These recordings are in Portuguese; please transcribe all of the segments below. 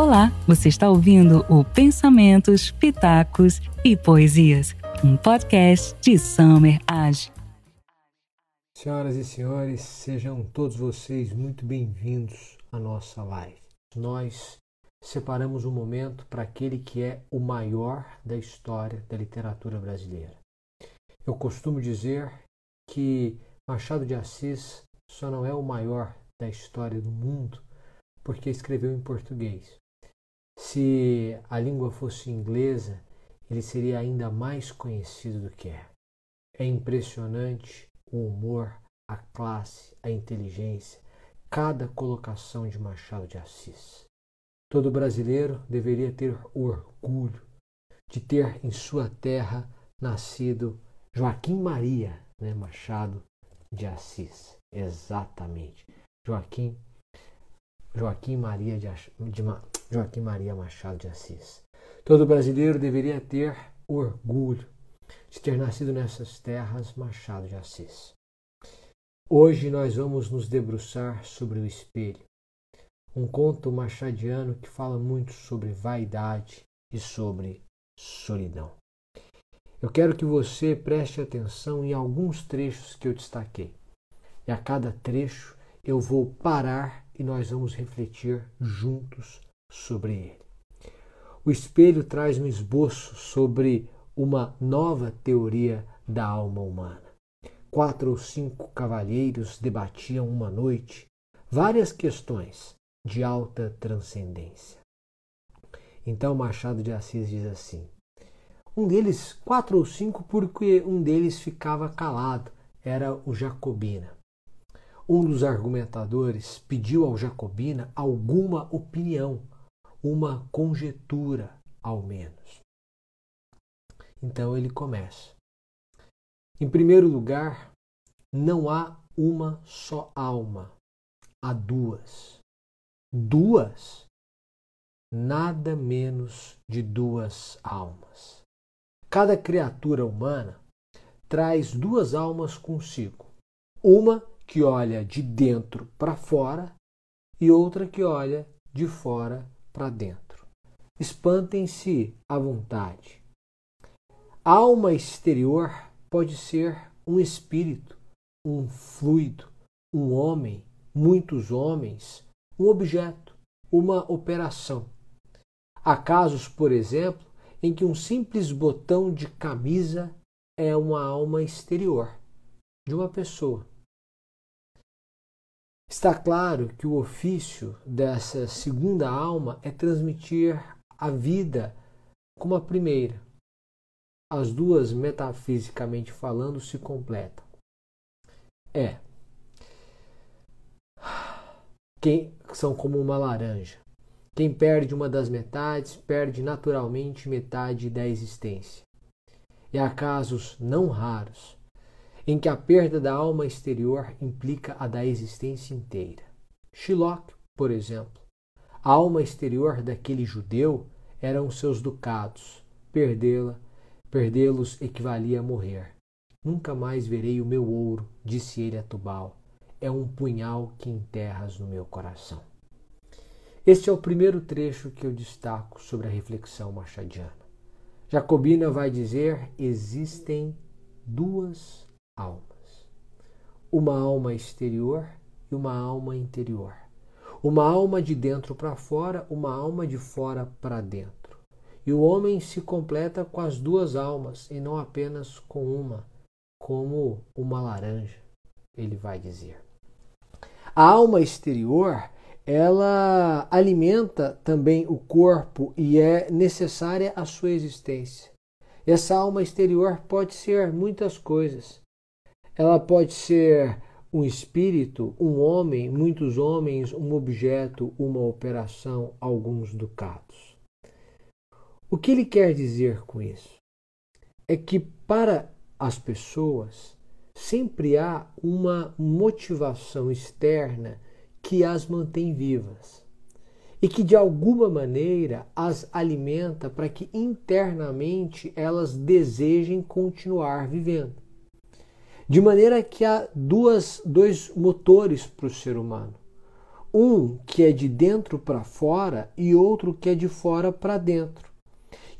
Olá, você está ouvindo o Pensamentos, Pitacos e Poesias, um podcast de Summer Age. Senhoras e senhores, sejam todos vocês muito bem-vindos à nossa live. Nós separamos um momento para aquele que é o maior da história da literatura brasileira. Eu costumo dizer que Machado de Assis só não é o maior da história do mundo porque escreveu em português. Se a língua fosse inglesa, ele seria ainda mais conhecido do que é. É impressionante o humor, a classe, a inteligência, cada colocação de Machado de Assis. Todo brasileiro deveria ter orgulho de ter em sua terra nascido Joaquim Maria né, Machado de Assis. Exatamente. Joaquim Joaquim Maria de, de Joaquim Maria Machado de Assis. Todo brasileiro deveria ter orgulho de ter nascido nessas terras Machado de Assis. Hoje nós vamos nos debruçar sobre o espelho, um conto machadiano que fala muito sobre vaidade e sobre solidão. Eu quero que você preste atenção em alguns trechos que eu destaquei. E a cada trecho eu vou parar e nós vamos refletir juntos sobre ele. O espelho traz um esboço sobre uma nova teoria da alma humana. Quatro ou cinco cavalheiros debatiam uma noite várias questões de alta transcendência. Então Machado de Assis diz assim: um deles, quatro ou cinco, porque um deles ficava calado, era o Jacobina. Um dos argumentadores pediu ao Jacobina alguma opinião uma conjetura, ao menos. Então ele começa. Em primeiro lugar, não há uma só alma, há duas. Duas? Nada menos de duas almas. Cada criatura humana traz duas almas consigo. Uma que olha de dentro para fora e outra que olha de fora para dentro. Espantem-se à vontade. A alma exterior pode ser um espírito, um fluido, um homem, muitos homens, um objeto, uma operação. Há casos, por exemplo, em que um simples botão de camisa é uma alma exterior de uma pessoa. Está claro que o ofício dessa segunda alma é transmitir a vida como a primeira. As duas, metafisicamente falando, se completam. É. Quem são como uma laranja. Quem perde uma das metades perde naturalmente metade da existência. E há casos não raros em que a perda da alma exterior implica a da existência inteira. Shylock, por exemplo, a alma exterior daquele judeu eram seus ducados. Perdê-la, perdê-los equivalia a morrer. Nunca mais verei o meu ouro, disse ele a Tubal. É um punhal que enterras no meu coração. Este é o primeiro trecho que eu destaco sobre a reflexão machadiana. Jacobina vai dizer: existem duas almas. Uma alma exterior e uma alma interior. Uma alma de dentro para fora, uma alma de fora para dentro. E o homem se completa com as duas almas e não apenas com uma, como uma laranja, ele vai dizer. A alma exterior, ela alimenta também o corpo e é necessária a sua existência. Essa alma exterior pode ser muitas coisas. Ela pode ser um espírito, um homem, muitos homens, um objeto, uma operação, alguns ducados. O que ele quer dizer com isso? É que para as pessoas sempre há uma motivação externa que as mantém vivas e que de alguma maneira as alimenta para que internamente elas desejem continuar vivendo. De maneira que há duas, dois motores para o ser humano. um que é de dentro para fora e outro que é de fora para dentro.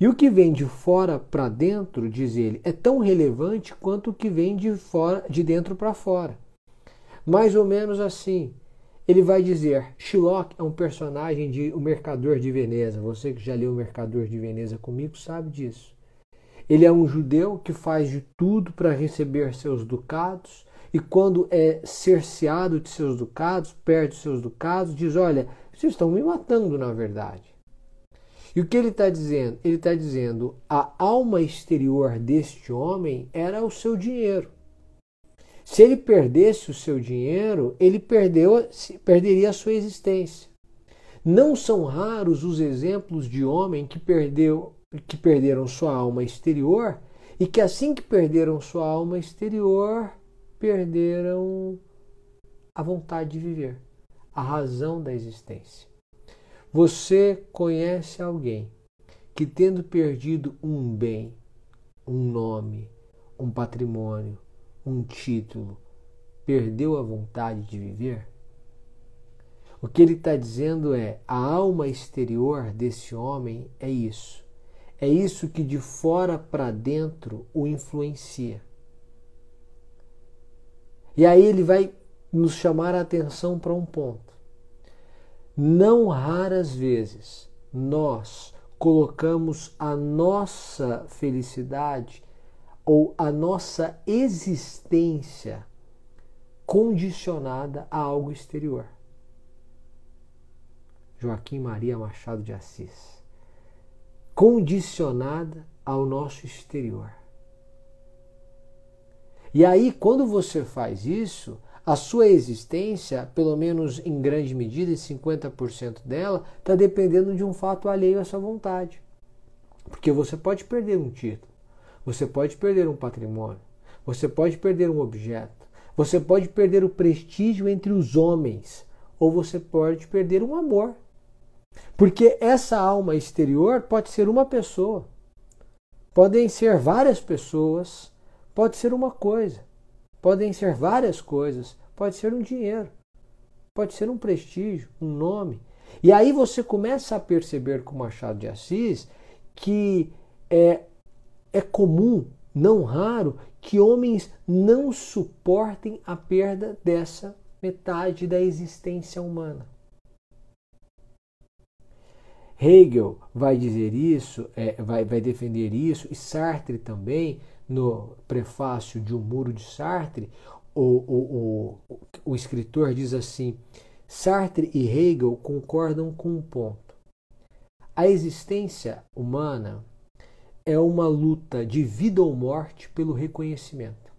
E o que vem de fora para dentro, diz ele, é tão relevante quanto o que vem de fora, de dentro para fora. Mais ou menos assim. Ele vai dizer: Shylock é um personagem de O Mercador de Veneza. Você que já leu O Mercador de Veneza comigo sabe disso. Ele é um judeu que faz de tudo para receber seus ducados e quando é cerceado de seus ducados, perde seus ducados, diz: Olha, vocês estão me matando na verdade. E o que ele está dizendo? Ele está dizendo: a alma exterior deste homem era o seu dinheiro. Se ele perdesse o seu dinheiro, ele perdeu, perderia a sua existência. Não são raros os exemplos de homem que, perdeu, que perderam sua alma exterior e que assim que perderam sua alma exterior, perderam a vontade de viver, a razão da existência. Você conhece alguém que, tendo perdido um bem, um nome, um patrimônio, um título, perdeu a vontade de viver? O que ele está dizendo é: a alma exterior desse homem é isso. É isso que de fora para dentro o influencia. E aí ele vai nos chamar a atenção para um ponto. Não raras vezes nós colocamos a nossa felicidade ou a nossa existência condicionada a algo exterior. Joaquim Maria Machado de Assis. Condicionada ao nosso exterior. E aí, quando você faz isso, a sua existência, pelo menos em grande medida, 50% dela, está dependendo de um fato alheio à sua vontade. Porque você pode perder um título, você pode perder um patrimônio, você pode perder um objeto, você pode perder o prestígio entre os homens, ou você pode perder um amor. Porque essa alma exterior pode ser uma pessoa, podem ser várias pessoas. Pode ser uma coisa, podem ser várias coisas, pode ser um dinheiro, pode ser um prestígio, um nome. E aí você começa a perceber com Machado de Assis que é, é comum, não raro, que homens não suportem a perda dessa metade da existência humana. Hegel vai dizer isso, é, vai, vai defender isso, e Sartre também, no prefácio de O Muro de Sartre, o, o, o, o escritor diz assim: Sartre e Hegel concordam com um ponto. A existência humana é uma luta de vida ou morte pelo reconhecimento.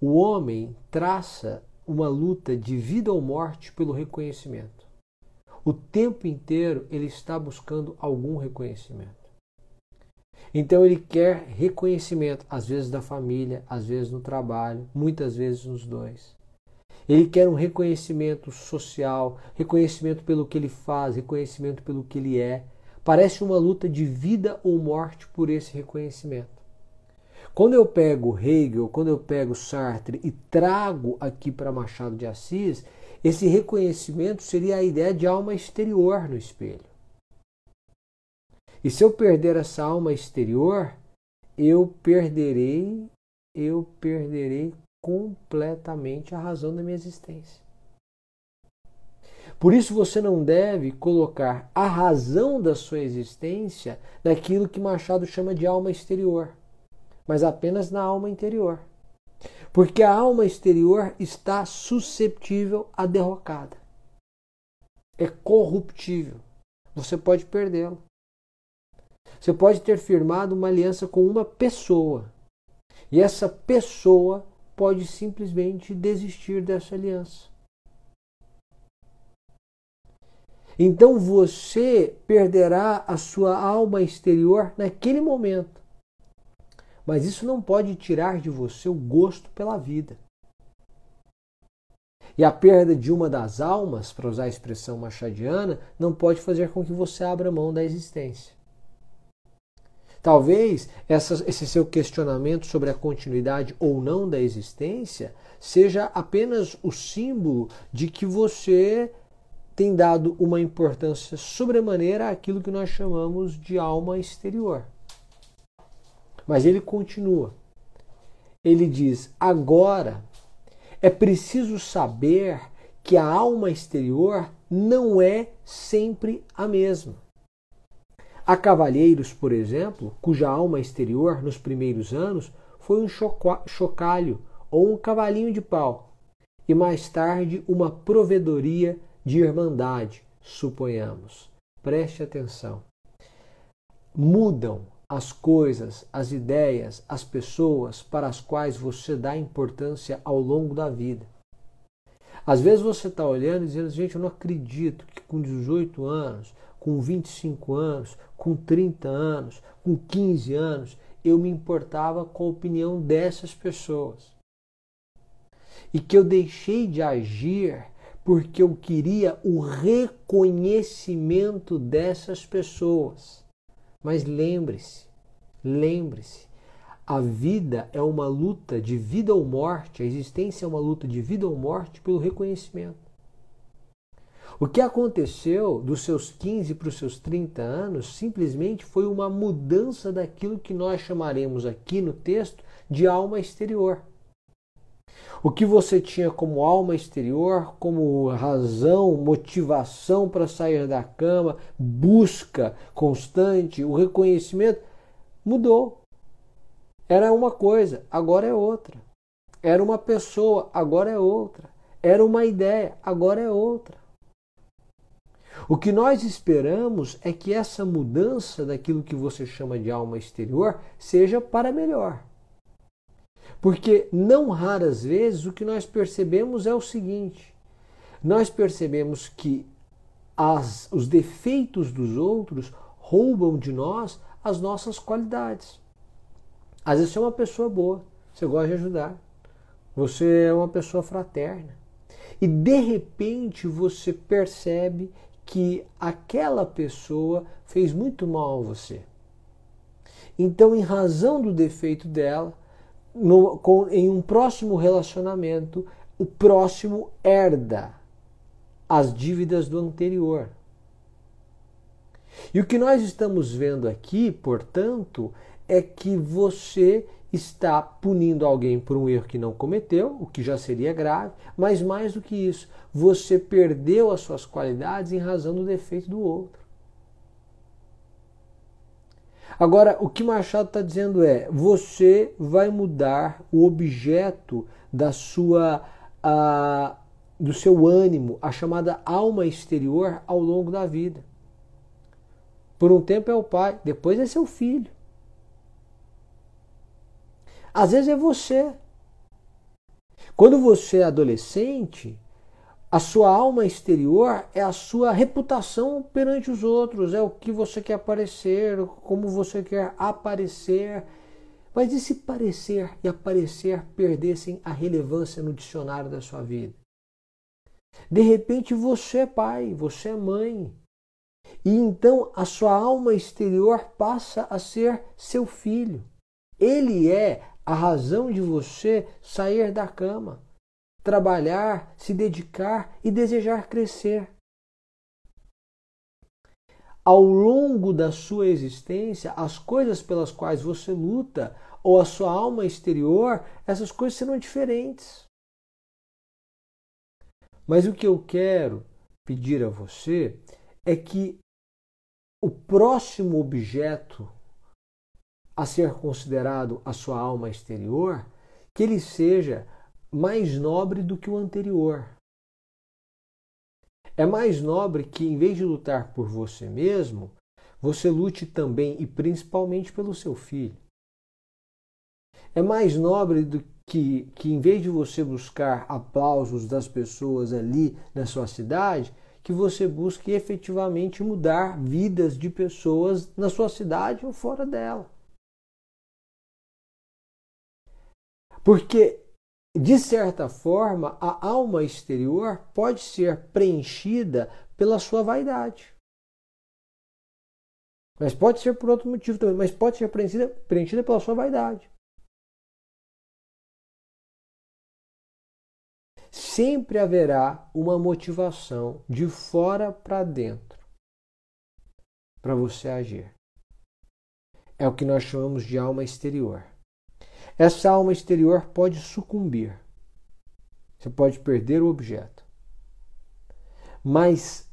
O homem traça uma luta de vida ou morte pelo reconhecimento. O tempo inteiro ele está buscando algum reconhecimento. Então ele quer reconhecimento, às vezes da família, às vezes no trabalho, muitas vezes nos dois. Ele quer um reconhecimento social, reconhecimento pelo que ele faz, reconhecimento pelo que ele é. Parece uma luta de vida ou morte por esse reconhecimento. Quando eu pego Hegel, quando eu pego Sartre e trago aqui para Machado de Assis, esse reconhecimento seria a ideia de alma exterior no espelho. E se eu perder essa alma exterior, eu perderei, eu perderei completamente a razão da minha existência. Por isso você não deve colocar a razão da sua existência naquilo que Machado chama de alma exterior, mas apenas na alma interior. Porque a alma exterior está susceptível à derrocada. É corruptível. Você pode perdê-la. Você pode ter firmado uma aliança com uma pessoa. E essa pessoa pode simplesmente desistir dessa aliança. Então você perderá a sua alma exterior naquele momento. Mas isso não pode tirar de você o gosto pela vida. E a perda de uma das almas, para usar a expressão machadiana, não pode fazer com que você abra mão da existência. Talvez essa, esse seu questionamento sobre a continuidade ou não da existência seja apenas o símbolo de que você tem dado uma importância sobremaneira àquilo que nós chamamos de alma exterior. Mas ele continua. Ele diz: agora é preciso saber que a alma exterior não é sempre a mesma. Há cavalheiros, por exemplo, cuja alma exterior nos primeiros anos foi um chocalho ou um cavalinho de pau, e mais tarde uma provedoria de irmandade, suponhamos. Preste atenção. Mudam as coisas, as ideias, as pessoas para as quais você dá importância ao longo da vida. Às vezes você está olhando e dizendo, gente, eu não acredito que com 18 anos, com 25 anos, com 30 anos, com 15 anos, eu me importava com a opinião dessas pessoas. E que eu deixei de agir porque eu queria o reconhecimento dessas pessoas. Mas lembre-se, lembre-se, a vida é uma luta de vida ou morte, a existência é uma luta de vida ou morte pelo reconhecimento. O que aconteceu dos seus 15 para os seus 30 anos simplesmente foi uma mudança daquilo que nós chamaremos aqui no texto de alma exterior. O que você tinha como alma exterior, como razão, motivação para sair da cama, busca constante, o reconhecimento, mudou. Era uma coisa, agora é outra. Era uma pessoa, agora é outra. Era uma ideia, agora é outra. O que nós esperamos é que essa mudança daquilo que você chama de alma exterior seja para melhor. Porque não raras vezes o que nós percebemos é o seguinte: nós percebemos que as, os defeitos dos outros roubam de nós as nossas qualidades. Às vezes você é uma pessoa boa, você gosta de ajudar, você é uma pessoa fraterna. E de repente você percebe que aquela pessoa fez muito mal a você. Então, em razão do defeito dela, no, com, em um próximo relacionamento, o próximo herda as dívidas do anterior. E o que nós estamos vendo aqui, portanto, é que você está punindo alguém por um erro que não cometeu, o que já seria grave, mas mais do que isso, você perdeu as suas qualidades em razão do defeito do outro. Agora, o que Machado está dizendo é: você vai mudar o objeto da sua, a, do seu ânimo, a chamada alma exterior, ao longo da vida. Por um tempo é o pai, depois é seu filho. Às vezes é você. Quando você é adolescente, a sua alma exterior é a sua reputação perante os outros, é o que você quer aparecer, como você quer aparecer. Mas e se parecer e aparecer perdessem a relevância no dicionário da sua vida? De repente você é pai, você é mãe. E então a sua alma exterior passa a ser seu filho. Ele é a razão de você sair da cama trabalhar, se dedicar e desejar crescer. Ao longo da sua existência, as coisas pelas quais você luta ou a sua alma exterior, essas coisas serão diferentes. Mas o que eu quero pedir a você é que o próximo objeto a ser considerado a sua alma exterior, que ele seja mais nobre do que o anterior. É mais nobre que, em vez de lutar por você mesmo, você lute também e principalmente pelo seu filho. É mais nobre do que, que em vez de você buscar aplausos das pessoas ali na sua cidade, que você busque efetivamente mudar vidas de pessoas na sua cidade ou fora dela. Porque de certa forma, a alma exterior pode ser preenchida pela sua vaidade. Mas pode ser por outro motivo também, mas pode ser preenchida, preenchida pela sua vaidade. sempre haverá uma motivação de fora para dentro para você agir. É o que nós chamamos de alma exterior. Essa alma exterior pode sucumbir. Você pode perder o objeto. Mas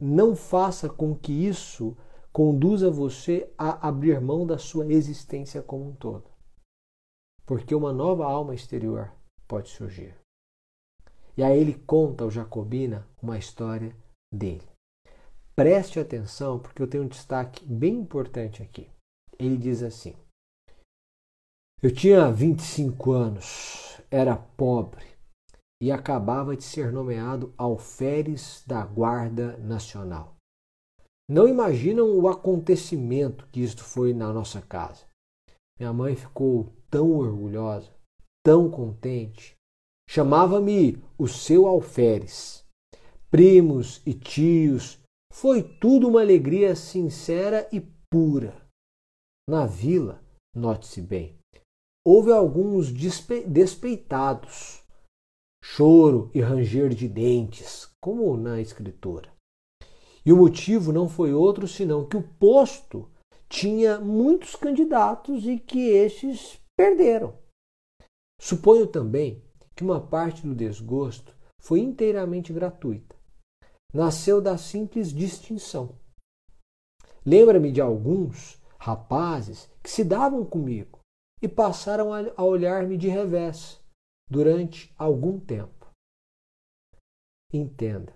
não faça com que isso conduza você a abrir mão da sua existência como um todo. Porque uma nova alma exterior pode surgir. E aí ele conta ao Jacobina uma história dele. Preste atenção, porque eu tenho um destaque bem importante aqui. Ele diz assim: Eu tinha 25 anos, era pobre e acabava de ser nomeado alferes da Guarda Nacional. Não imaginam o acontecimento que isto foi na nossa casa. Minha mãe ficou tão orgulhosa, tão contente, chamava-me o seu alferes. Primos e tios, foi tudo uma alegria sincera e pura. Na vila, note-se bem, houve alguns despeitados, choro e ranger de dentes, como na escritura. E o motivo não foi outro senão que o posto tinha muitos candidatos e que estes perderam. Suponho também que uma parte do desgosto foi inteiramente gratuita. Nasceu da simples distinção. Lembra-me de alguns rapazes que se davam comigo e passaram a olhar-me de revés durante algum tempo. Entenda,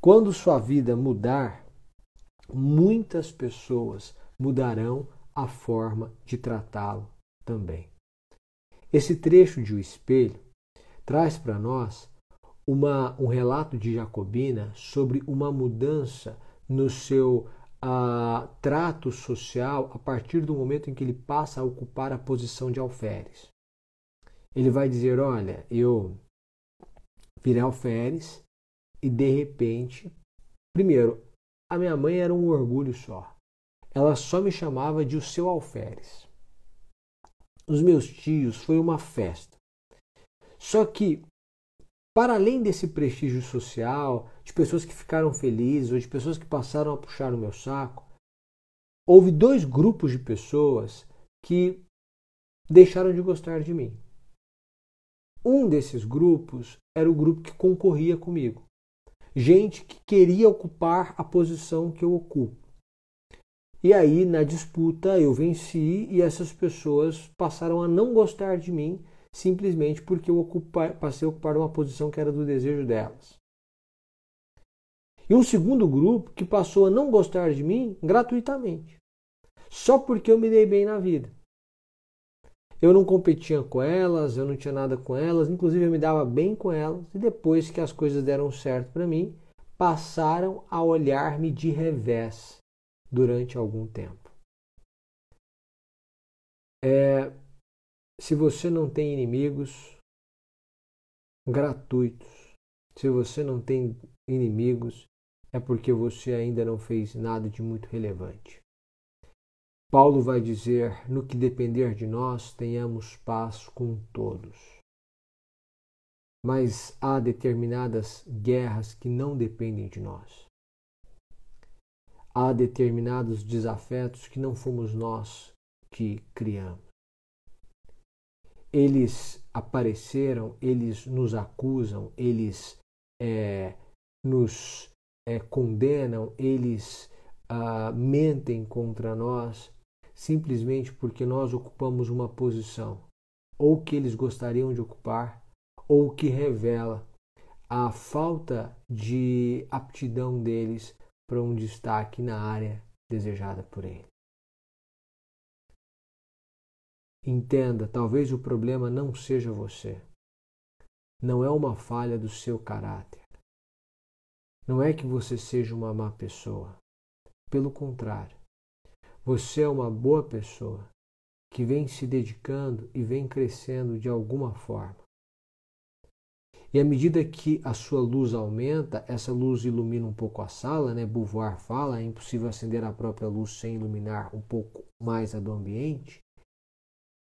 quando sua vida mudar, muitas pessoas mudarão a forma de tratá-lo também. Esse trecho de O Espelho traz para nós uma, um relato de Jacobina sobre uma mudança no seu uh, trato social a partir do momento em que ele passa a ocupar a posição de alferes. Ele vai dizer: Olha, eu virei alferes e de repente, primeiro, a minha mãe era um orgulho só. Ela só me chamava de o seu alferes. Os meus tios foi uma festa. Só que, para além desse prestígio social, de pessoas que ficaram felizes ou de pessoas que passaram a puxar o meu saco, houve dois grupos de pessoas que deixaram de gostar de mim. Um desses grupos era o grupo que concorria comigo gente que queria ocupar a posição que eu ocupo. E aí, na disputa, eu venci e essas pessoas passaram a não gostar de mim simplesmente porque eu ocupa, passei a ocupar uma posição que era do desejo delas. E um segundo grupo que passou a não gostar de mim gratuitamente, só porque eu me dei bem na vida. Eu não competia com elas, eu não tinha nada com elas, inclusive eu me dava bem com elas, e depois que as coisas deram certo para mim, passaram a olhar-me de revés durante algum tempo. É, se você não tem inimigos gratuitos, se você não tem inimigos, é porque você ainda não fez nada de muito relevante. Paulo vai dizer: no que depender de nós, tenhamos paz com todos. Mas há determinadas guerras que não dependem de nós. Há determinados desafetos que não fomos nós que criamos. Eles apareceram, eles nos acusam, eles é, nos é, condenam, eles ah, mentem contra nós simplesmente porque nós ocupamos uma posição, ou que eles gostariam de ocupar, ou que revela a falta de aptidão deles para um destaque na área desejada por ele. Entenda, talvez o problema não seja você. Não é uma falha do seu caráter. Não é que você seja uma má pessoa. Pelo contrário, você é uma boa pessoa que vem se dedicando e vem crescendo de alguma forma. E à medida que a sua luz aumenta, essa luz ilumina um pouco a sala, né? Beauvoir fala, é impossível acender a própria luz sem iluminar um pouco mais a do ambiente.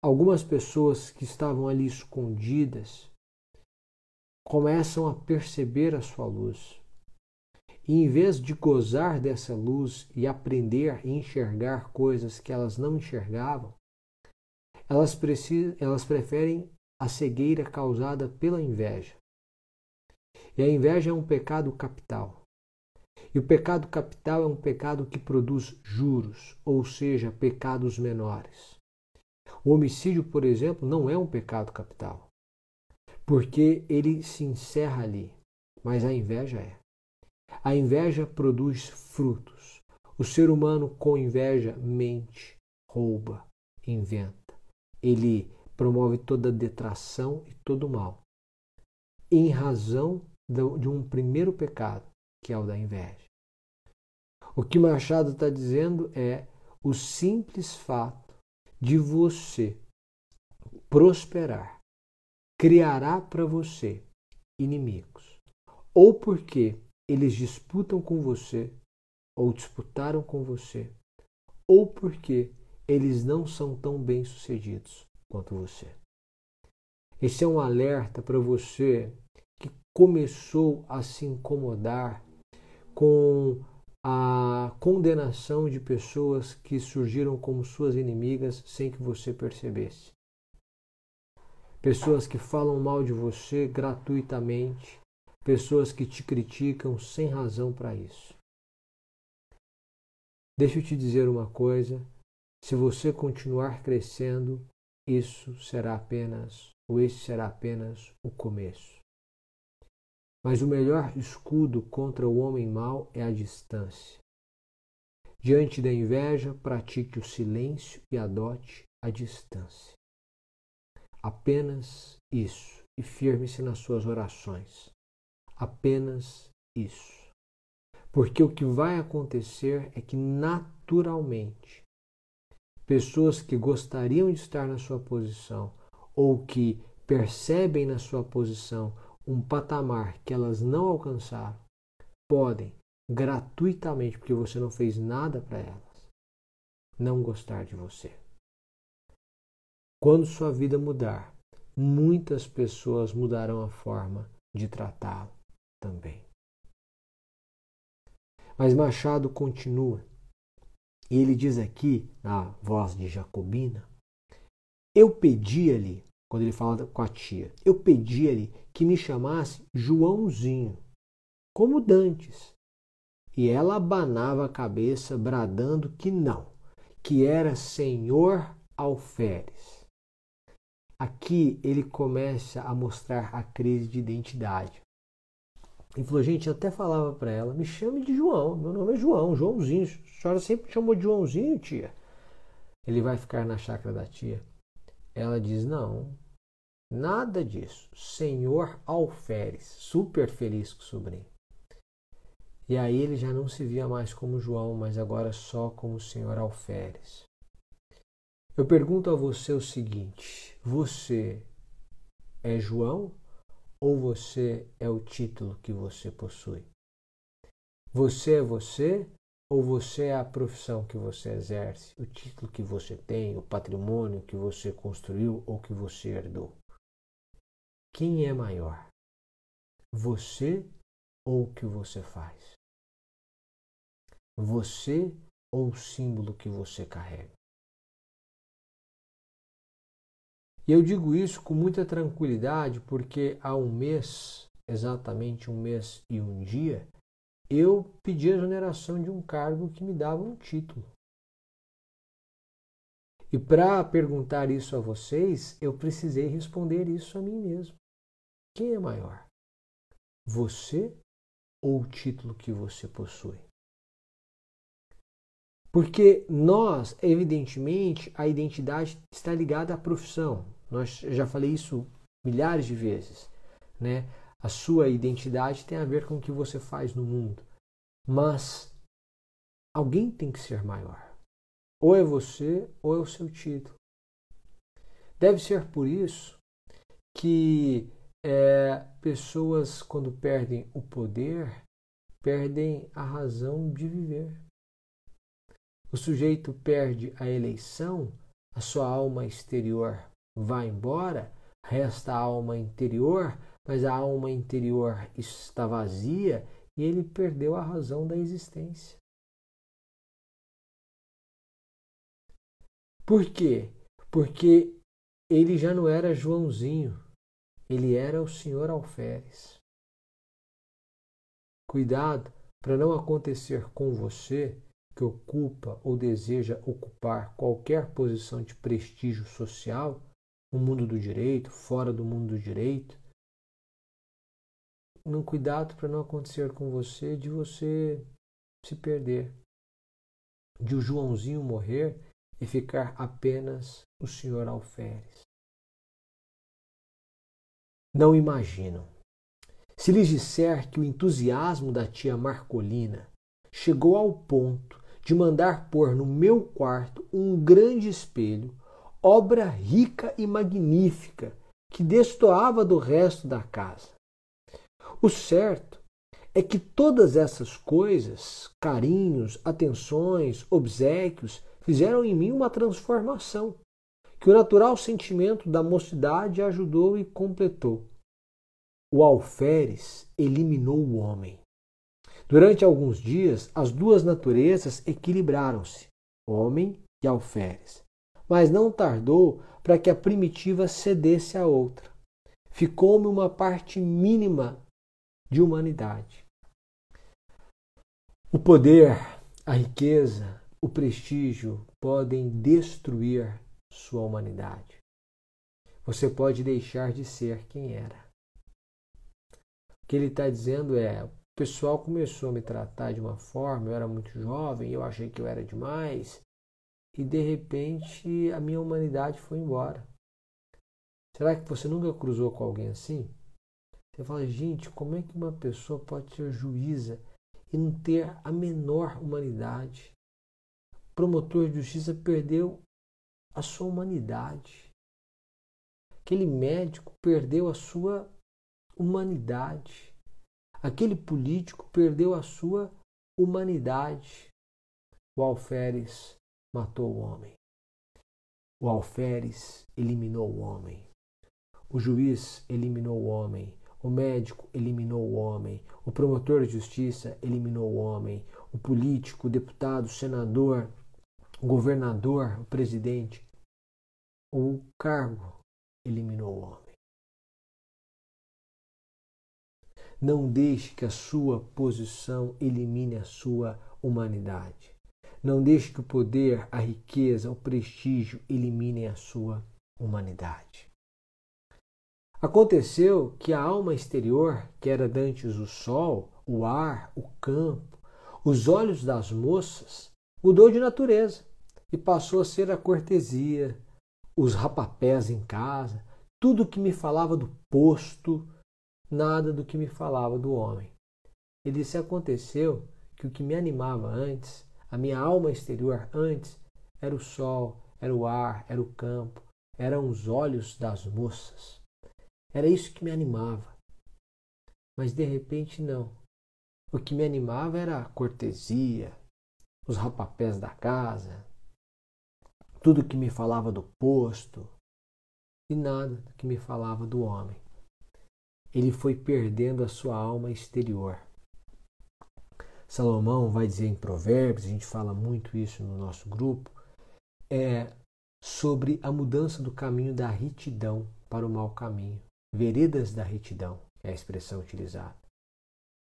Algumas pessoas que estavam ali escondidas começam a perceber a sua luz. E em vez de gozar dessa luz e aprender a enxergar coisas que elas não enxergavam, elas, precisam, elas preferem a cegueira causada pela inveja. E a inveja é um pecado capital. E o pecado capital é um pecado que produz juros, ou seja, pecados menores. O homicídio, por exemplo, não é um pecado capital, porque ele se encerra ali, mas a inveja é. A inveja produz frutos. O ser humano com inveja mente, rouba, inventa. Ele promove toda detração e todo mal, em razão de um primeiro pecado, que é o da inveja. O que Machado está dizendo é o simples fato de você prosperar criará para você inimigos, ou porque eles disputam com você, ou disputaram com você, ou porque eles não são tão bem sucedidos quanto você. Esse é um alerta para você que começou a se incomodar com a condenação de pessoas que surgiram como suas inimigas sem que você percebesse. Pessoas que falam mal de você gratuitamente, pessoas que te criticam sem razão para isso. Deixa eu te dizer uma coisa: se você continuar crescendo, isso será apenas, ou esse será apenas o começo. Mas o melhor escudo contra o homem mau é a distância. Diante da inveja, pratique o silêncio e adote a distância. Apenas isso, e firme-se nas suas orações. Apenas isso. Porque o que vai acontecer é que naturalmente pessoas que gostariam de estar na sua posição ou que percebem na sua posição um patamar que elas não alcançaram, podem gratuitamente, porque você não fez nada para elas, não gostar de você. Quando sua vida mudar, muitas pessoas mudarão a forma de tratá-lo também. Mas Machado continua. E ele diz aqui, na voz de Jacobina, eu pedi-lhe, quando ele fala com a tia, eu pedi-lhe que me chamasse Joãozinho, como dantes. E ela abanava a cabeça, bradando que não, que era Senhor Alferes. Aqui ele começa a mostrar a crise de identidade. Ele falou, gente, eu até falava para ela, me chame de João, meu nome é João, Joãozinho. A senhora sempre chamou de Joãozinho, tia. Ele vai ficar na chácara da tia. Ela diz, não, nada disso. Senhor Alferes, super feliz com o sobrinho. E aí ele já não se via mais como João, mas agora só como Senhor Alferes. Eu pergunto a você o seguinte: você é João ou você é o título que você possui? Você é você ou você é a profissão que você exerce, o título que você tem, o patrimônio que você construiu ou que você herdou? Quem é maior? Você ou o que você faz? Você ou o símbolo que você carrega? E eu digo isso com muita tranquilidade porque há um mês, exatamente um mês e um dia, eu pedi a exoneração de um cargo que me dava um título. E para perguntar isso a vocês, eu precisei responder isso a mim mesmo. Quem é maior? Você ou o título que você possui? Porque nós, evidentemente, a identidade está ligada à profissão. Nós já falei isso milhares de vezes, né? A sua identidade tem a ver com o que você faz no mundo. Mas alguém tem que ser maior. Ou é você ou é o seu título. Deve ser por isso que é, pessoas, quando perdem o poder, perdem a razão de viver. O sujeito perde a eleição, a sua alma exterior vai embora, resta a alma interior, mas a alma interior está vazia e ele perdeu a razão da existência. Por quê? Porque ele já não era Joãozinho, ele era o senhor Alferes. Cuidado para não acontecer com você que ocupa ou deseja ocupar qualquer posição de prestígio social no mundo do direito, fora do mundo do direito. Um cuidado para não acontecer com você de você se perder, de o Joãozinho morrer e ficar apenas o senhor Alferes. Não imaginam. Se lhes disser que o entusiasmo da tia Marcolina chegou ao ponto de mandar pôr no meu quarto um grande espelho, obra rica e magnífica, que destoava do resto da casa. O certo é que todas essas coisas, carinhos, atenções, obsequios, fizeram em mim uma transformação, que o natural sentimento da mocidade ajudou e completou. O alferes eliminou o homem. Durante alguns dias, as duas naturezas equilibraram-se, homem e alferes. Mas não tardou para que a primitiva cedesse à outra. Ficou-me uma parte mínima de humanidade. O poder, a riqueza, o prestígio podem destruir sua humanidade. Você pode deixar de ser quem era. O que ele está dizendo é: pessoal começou a me tratar de uma forma, eu era muito jovem, eu achei que eu era demais, e de repente a minha humanidade foi embora. Será que você nunca cruzou com alguém assim? Você fala, gente, como é que uma pessoa pode ser juíza e não ter a menor humanidade? O promotor de justiça perdeu a sua humanidade. Aquele médico perdeu a sua humanidade. Aquele político perdeu a sua humanidade. O alferes matou o homem. O alferes eliminou o homem. O juiz eliminou o homem. O médico eliminou o homem. O promotor de justiça eliminou o homem. O político, o deputado, o senador, o governador, o presidente. O cargo eliminou o homem. Não deixe que a sua posição elimine a sua humanidade. Não deixe que o poder, a riqueza, o prestígio eliminem a sua humanidade. Aconteceu que a alma exterior, que era dantes o sol, o ar, o campo, os olhos das moças, mudou de natureza e passou a ser a cortesia, os rapapés em casa, tudo que me falava do posto, nada do que me falava do homem. Ele disse: aconteceu que o que me animava antes, a minha alma exterior antes, era o sol, era o ar, era o campo, eram os olhos das moças. Era isso que me animava. Mas de repente não. O que me animava era a cortesia, os rapapés da casa, tudo que me falava do posto e nada que me falava do homem ele foi perdendo a sua alma exterior. Salomão vai dizer em Provérbios, a gente fala muito isso no nosso grupo, é sobre a mudança do caminho da retidão para o mau caminho. Veredas da retidão é a expressão utilizada.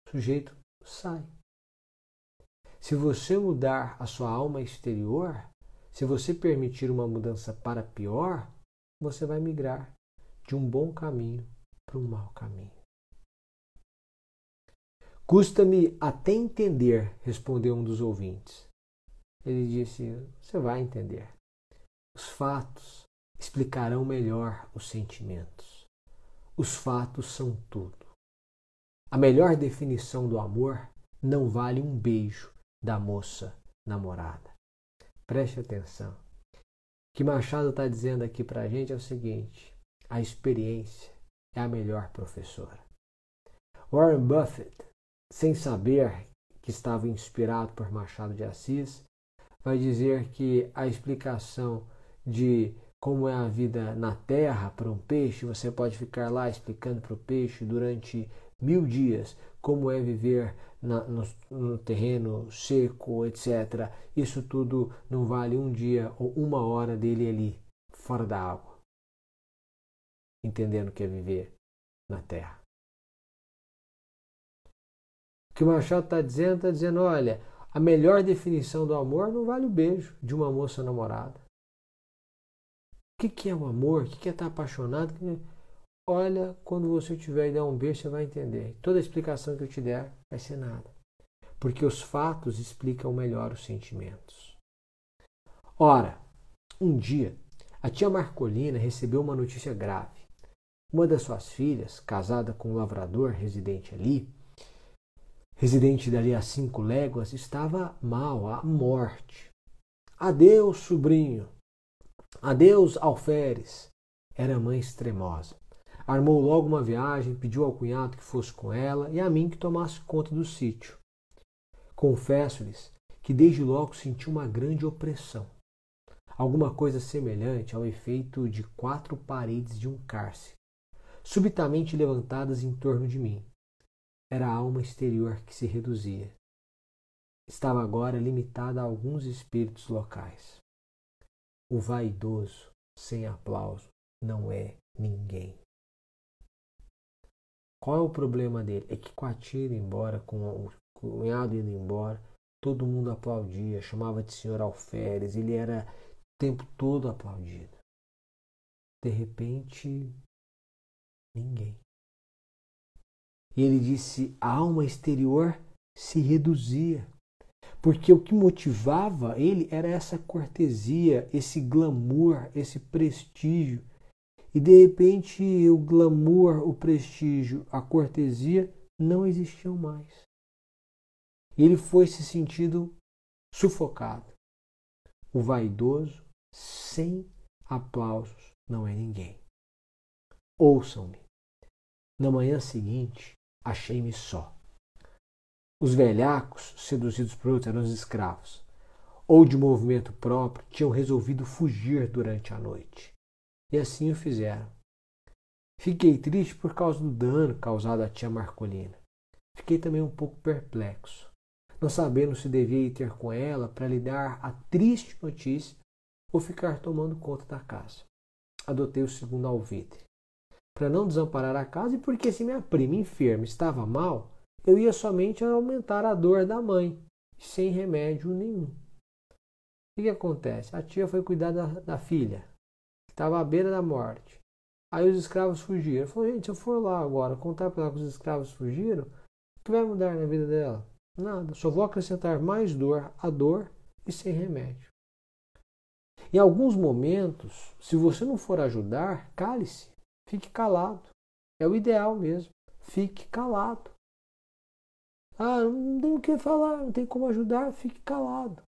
O sujeito sai. Se você mudar a sua alma exterior, se você permitir uma mudança para pior, você vai migrar de um bom caminho para um mau caminho. Custa-me até entender, respondeu um dos ouvintes. Ele disse: Você vai entender. Os fatos explicarão melhor os sentimentos. Os fatos são tudo. A melhor definição do amor não vale um beijo da moça namorada. Preste atenção. O que Machado está dizendo aqui para a gente é o seguinte: a experiência é a melhor professora. Warren Buffett, sem saber que estava inspirado por Machado de Assis, vai dizer que a explicação de como é a vida na terra para um peixe, você pode ficar lá explicando para o peixe durante mil dias como é viver na, no, no, terreno seco, etc. Isso tudo não vale um dia ou uma hora dele ali, fora da água, entendendo o que é viver na terra. Que o Machado está dizendo, está dizendo, olha, a melhor definição do amor não vale o beijo de uma moça namorada. O que, que é o amor? O que, que é estar apaixonado? Olha, quando você tiver e dar um beijo, você vai entender. Toda a explicação que eu te der vai ser nada. Porque os fatos explicam melhor os sentimentos. Ora, um dia, a tia Marcolina recebeu uma notícia grave. Uma das suas filhas, casada com um lavrador residente ali, residente dali a cinco léguas, estava mal, à morte. Adeus, sobrinho, Adeus, alferes. Era a mãe extremosa. Armou logo uma viagem, pediu ao cunhado que fosse com ela e a mim que tomasse conta do sítio. Confesso-lhes que desde logo senti uma grande opressão. Alguma coisa semelhante ao efeito de quatro paredes de um cárcere, subitamente levantadas em torno de mim. Era a alma exterior que se reduzia. Estava agora limitada a alguns espíritos locais. O vaidoso, sem aplauso, não é ninguém. Qual é o problema dele? É que com a tia embora, com o cunhado indo embora, todo mundo aplaudia, chamava de senhor alferes, ele era o tempo todo aplaudido. De repente, ninguém. E ele disse: a alma exterior se reduzia. Porque o que motivava ele era essa cortesia, esse glamour, esse prestígio. E de repente o glamour, o prestígio, a cortesia não existiam mais. E ele foi se sentindo sufocado. O vaidoso, sem aplausos, não é ninguém. Ouçam-me. Na manhã seguinte, achei-me só. Os velhacos, seduzidos por outros, eram os escravos, ou de movimento próprio, tinham resolvido fugir durante a noite. E assim o fizeram. Fiquei triste por causa do dano causado à tia Marcolina. Fiquei também um pouco perplexo, não sabendo se devia ir ter com ela para lhe dar a triste notícia ou ficar tomando conta da casa. Adotei o segundo alvitre. Para não desamparar a casa e porque se minha prima enferma estava mal, eu ia somente aumentar a dor da mãe, sem remédio nenhum. O que, acontece? A tia foi cuidar da, da filha, que estava à beira da morte. Aí os escravos fugiram. Falou, gente, se eu for lá agora contar para ela que os escravos fugiram, o que vai mudar na vida dela? Nada. Só vou acrescentar mais dor à dor e sem remédio. Em alguns momentos, se você não for ajudar, cale-se. Fique calado. É o ideal mesmo. Fique calado. Ah, não tem o que falar, não tem como ajudar, fique calado.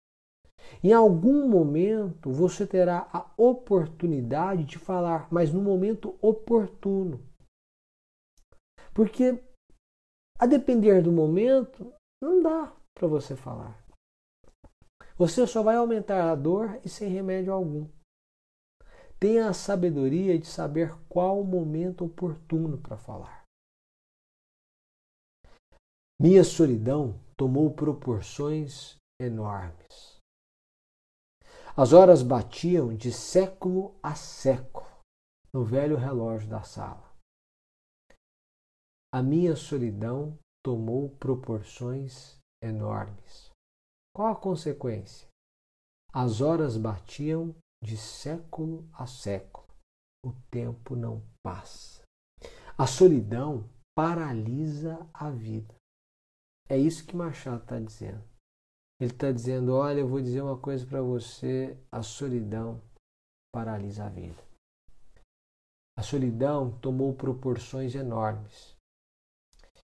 Em algum momento você terá a oportunidade de falar, mas no momento oportuno. Porque a depender do momento, não dá para você falar. Você só vai aumentar a dor e sem remédio algum. Tenha a sabedoria de saber qual o momento oportuno para falar. Minha solidão tomou proporções enormes. As horas batiam de século a século no velho relógio da sala. A minha solidão tomou proporções enormes. Qual a consequência? As horas batiam de século a século. O tempo não passa. A solidão paralisa a vida. É isso que Machado está dizendo. Ele está dizendo: olha, eu vou dizer uma coisa para você: a solidão paralisa a vida. A solidão tomou proporções enormes.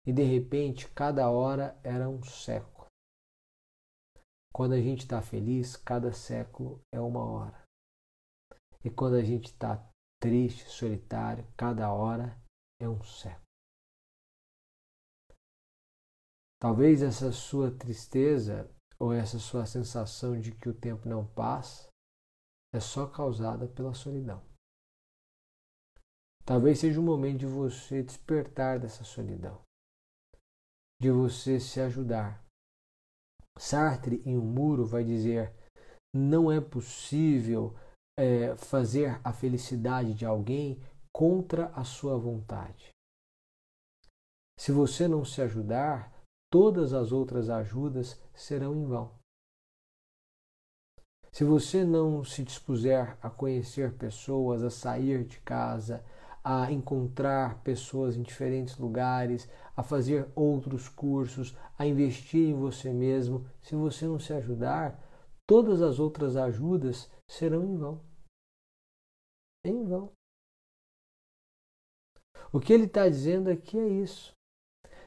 E de repente, cada hora era um século. Quando a gente está feliz, cada século é uma hora. E quando a gente está triste, solitário, cada hora é um século. Talvez essa sua tristeza ou essa sua sensação de que o tempo não passa é só causada pela solidão. Talvez seja o momento de você despertar dessa solidão, de você se ajudar. Sartre, em um muro, vai dizer: não é possível é, fazer a felicidade de alguém contra a sua vontade. Se você não se ajudar, todas as outras ajudas serão em vão. Se você não se dispuser a conhecer pessoas, a sair de casa, a encontrar pessoas em diferentes lugares, a fazer outros cursos, a investir em você mesmo, se você não se ajudar, todas as outras ajudas serão em vão. Em vão. O que ele está dizendo aqui é isso.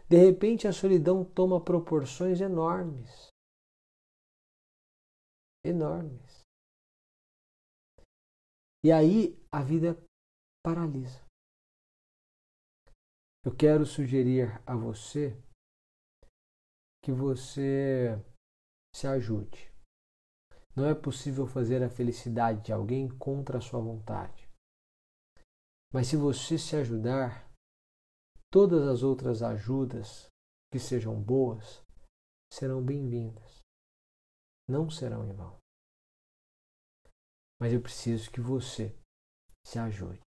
De repente a solidão toma proporções enormes enormes. E aí a vida paralisa. Eu quero sugerir a você que você se ajude. Não é possível fazer a felicidade de alguém contra a sua vontade. Mas se você se ajudar, todas as outras ajudas que sejam boas serão bem-vindas não serão em vão. Mas eu preciso que você se ajude.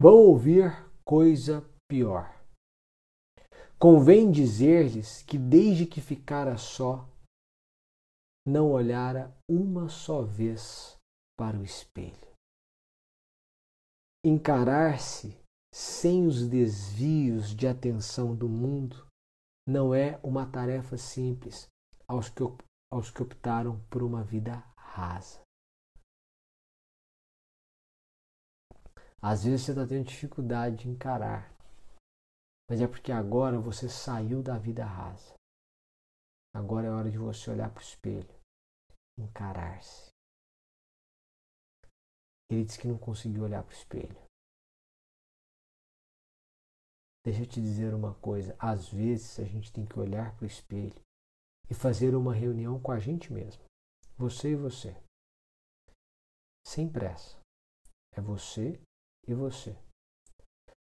Vão ouvir coisa pior. Convém dizer-lhes que desde que ficara só, não olhara uma só vez para o espelho. Encarar-se sem os desvios de atenção do mundo não é uma tarefa simples, aos que, aos que optaram por uma vida rasa. Às vezes você está tendo dificuldade de encarar, mas é porque agora você saiu da vida rasa. Agora é hora de você olhar para o espelho, encarar-se. Ele disse que não conseguiu olhar para o espelho. Deixa eu te dizer uma coisa: às vezes a gente tem que olhar para o espelho e fazer uma reunião com a gente mesmo. Você e você. Sem pressa. É você e você.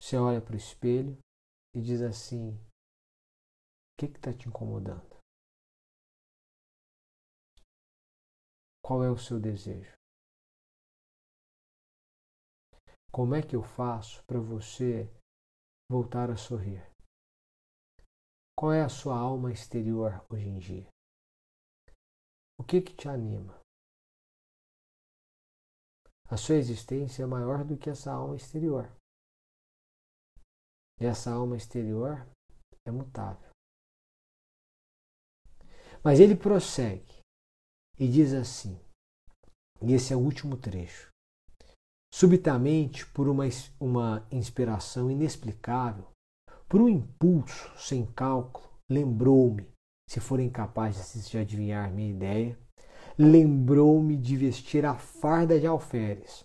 Você olha para o espelho e diz assim: o que está te incomodando? Qual é o seu desejo? Como é que eu faço para você voltar a sorrir? Qual é a sua alma exterior hoje em dia? O que que te anima? A sua existência é maior do que essa alma exterior. E essa alma exterior é mutável. Mas ele prossegue e diz assim, e esse é o último trecho. Subitamente, por uma, uma inspiração inexplicável, por um impulso sem cálculo, lembrou-me, se forem capazes de adivinhar minha ideia, lembrou-me de vestir a farda de alferes.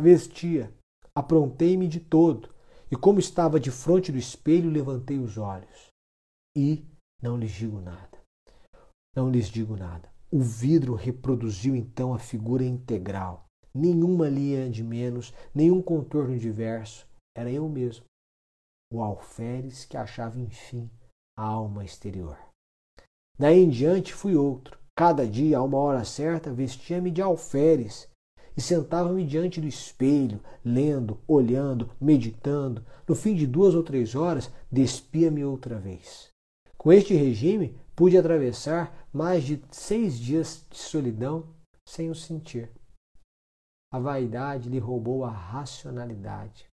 Vestia, aprontei-me de todo, e como estava de frente do espelho, levantei os olhos. E não lhes digo nada. Não lhes digo nada. O vidro reproduziu então a figura integral. Nenhuma linha de menos, nenhum contorno diverso. Era eu mesmo o alferes que achava, enfim, a alma exterior. Daí em diante fui outro. Cada dia, a uma hora certa, vestia-me de alferes e sentava-me diante do espelho, lendo, olhando, meditando. No fim de duas ou três horas, despia-me outra vez. Com este regime, pude atravessar mais de seis dias de solidão sem o sentir. A vaidade lhe roubou a racionalidade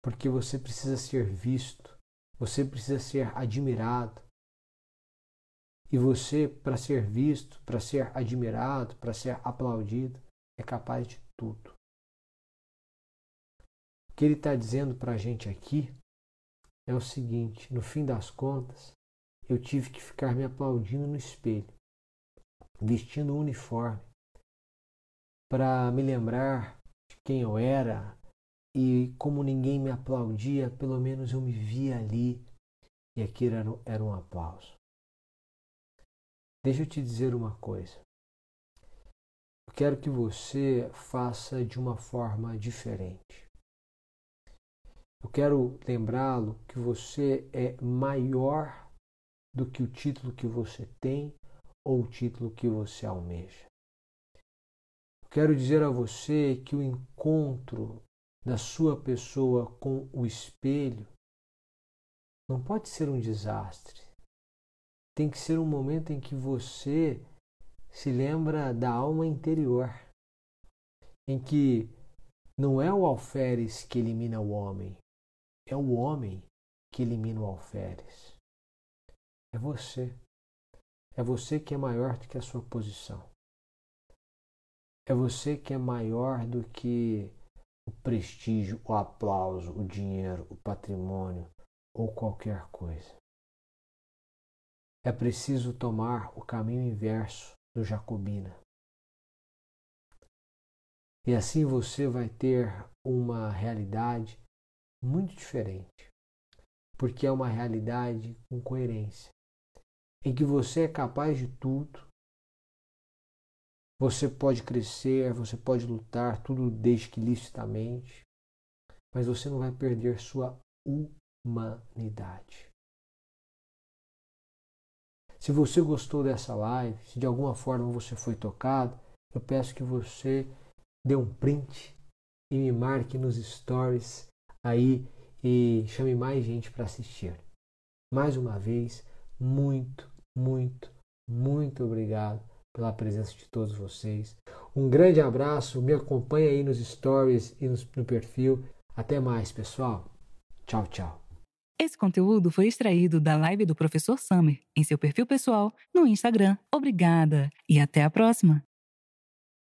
porque você precisa ser visto, você precisa ser admirado. E você, para ser visto, para ser admirado, para ser aplaudido, é capaz de tudo. O que ele está dizendo para a gente aqui é o seguinte: no fim das contas, eu tive que ficar me aplaudindo no espelho, vestindo um uniforme, para me lembrar de quem eu era, e como ninguém me aplaudia, pelo menos eu me via ali e aquilo era, era um aplauso. Deixa eu te dizer uma coisa. Eu quero que você faça de uma forma diferente. Eu quero lembrá-lo que você é maior do que o título que você tem ou o título que você almeja. Quero dizer a você que o encontro da sua pessoa com o espelho não pode ser um desastre. Tem que ser um momento em que você se lembra da alma interior, em que não é o alferes que elimina o homem, é o homem que elimina o alferes. É você. É você que é maior do que a sua posição. É você que é maior do que o prestígio, o aplauso, o dinheiro, o patrimônio ou qualquer coisa. É preciso tomar o caminho inverso do Jacobina. E assim você vai ter uma realidade muito diferente, porque é uma realidade com coerência, em que você é capaz de tudo, você pode crescer, você pode lutar, tudo desde que licitamente, mas você não vai perder sua humanidade. Se você gostou dessa live, se de alguma forma você foi tocado, eu peço que você dê um print e me marque nos stories aí e chame mais gente para assistir. Mais uma vez, muito, muito, muito obrigado pela presença de todos vocês. Um grande abraço, me acompanhe aí nos stories e no perfil. Até mais, pessoal. Tchau, tchau. Esse conteúdo foi extraído da live do professor Summer em seu perfil pessoal no Instagram. Obrigada e até a próxima!